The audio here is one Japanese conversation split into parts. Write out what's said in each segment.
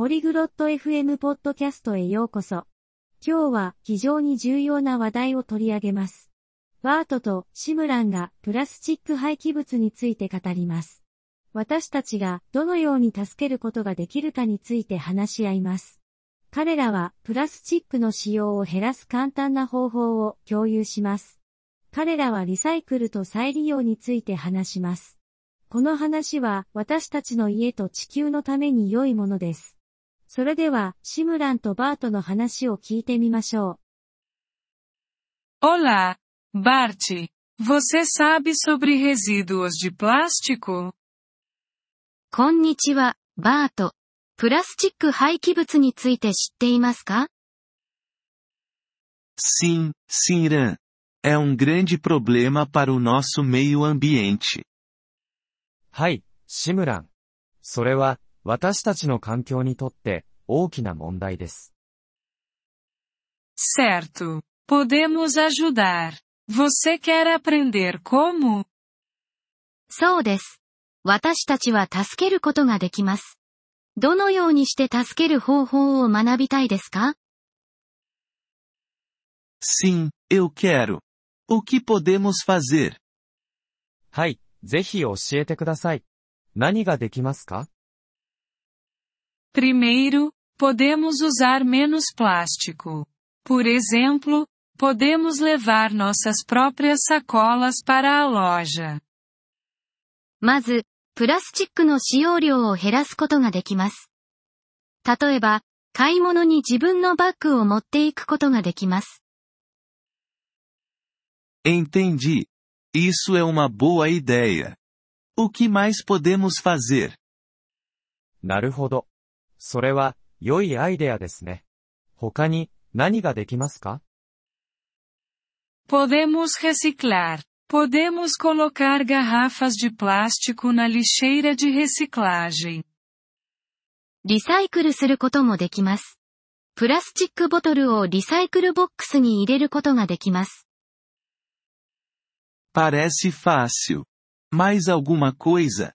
ポリグロット FM ポッドキャストへようこそ。今日は非常に重要な話題を取り上げます。バートとシムランがプラスチック廃棄物について語ります。私たちがどのように助けることができるかについて話し合います。彼らはプラスチックの使用を減らす簡単な方法を共有します。彼らはリサイクルと再利用について話します。この話は私たちの家と地球のために良いものです。それでは、シムランとバートの話を聞いてみましょう。Olá, Bart. Você sabe sobre resíduos de plástico? こんにちは、バート。プラスチック廃棄物について知っていますか Sim, Simran. É um grande problema para o nosso meio ambiente. はい、シムラン。それは、私たちの環境にとって大きな問題です。Certo. Podemos ajudar. Você quer aprender como? そうです。私たちは助けることができます。どのようにして助ける方法を学びたいですか？Sim, eu quero. O que podemos fazer? はい、ぜひ教えてください。何ができますか？Primeiro, podemos usar menos plástico. Por exemplo, podemos levar nossas próprias sacolas para a loja. まず、プラスチックの使用量を減らすことができます。例えば、買い物に自分のバッグを持っていくことができます。Entendi. Isso é uma boa ideia. O que mais podemos fazer? なるほど。 それは、良いアイデアですね。他に、何ができますか Podemos reciclar. Podemos colocar garrafas de plástico na lixeira de reciclagem. リサイクルすることもできます。プラスチックボトルをリサイクルボックスに入れることができます。Parece fácil. Mais alguma coisa?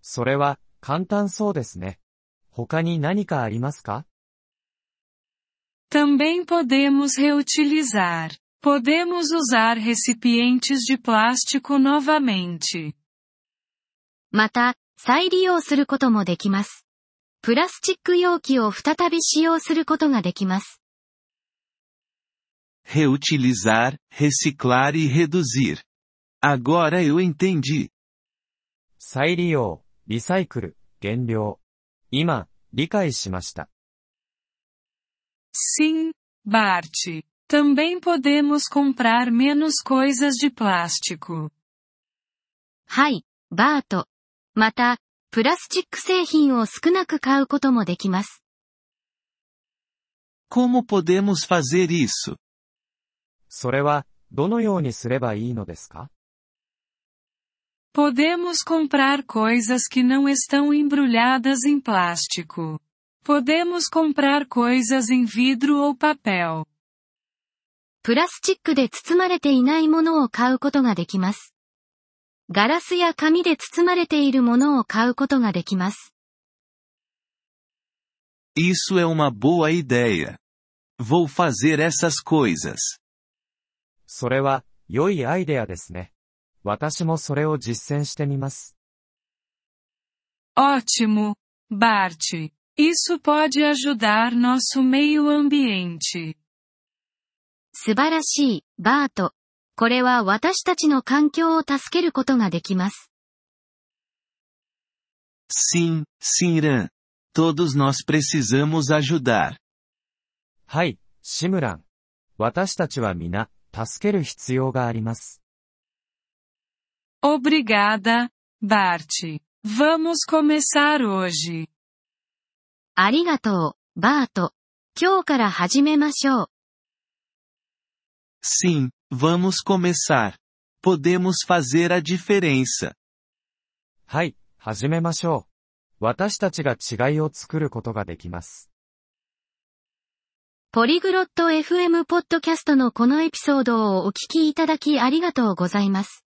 それは、簡単そうですね。他に何かありますか Também podemos reutilizar. Podemos usar recipientes de plástico novamente. また、再利用することもできます。プラスチック容器を再び使用することができます。Reutilizar, reciclar e reduzir. Agora eu entendi. 再利用、リサイクル、減量。今、理解しました。Sim, Bart. Também podemos comprar menos coisas de plástico. はい、バート。また、プラスチック製品を少なく買うこともできます。Como podemos fazer isso? それは、どのようにすればいいのですか Podemos comprar coisas que não estão embrulhadas em plástico. Podemos comprar coisas em vidro ou papel. プラスチックで包まれていないものを買うことができます。ガラスや紙で包まれているものを買うことができます。Isso é uma boa ideia. Vou fazer essas coisas. それは、良いアイデアですね。 私もそれを実践してみます。Ótimo, Bart. Isso pode ajudar nosso meio ambiente. 素晴らしい、バート。これは私たちの環境を助けることができます。Sim, Simran. Todos nós precisamos ajudar. はい、シムラン。私たちは皆、助ける必要があります。Obrigada, Bart. Vamos começar hoje. ありがとう、バート。今日から始めましょう。Sim, vamos começar. Podemos fazer a diferença. はい、始めましょう。私たちが違いを作ることができます。ポリグロット FM ポッドキャストのこのエピソードをお聞きいただきありがとうございます。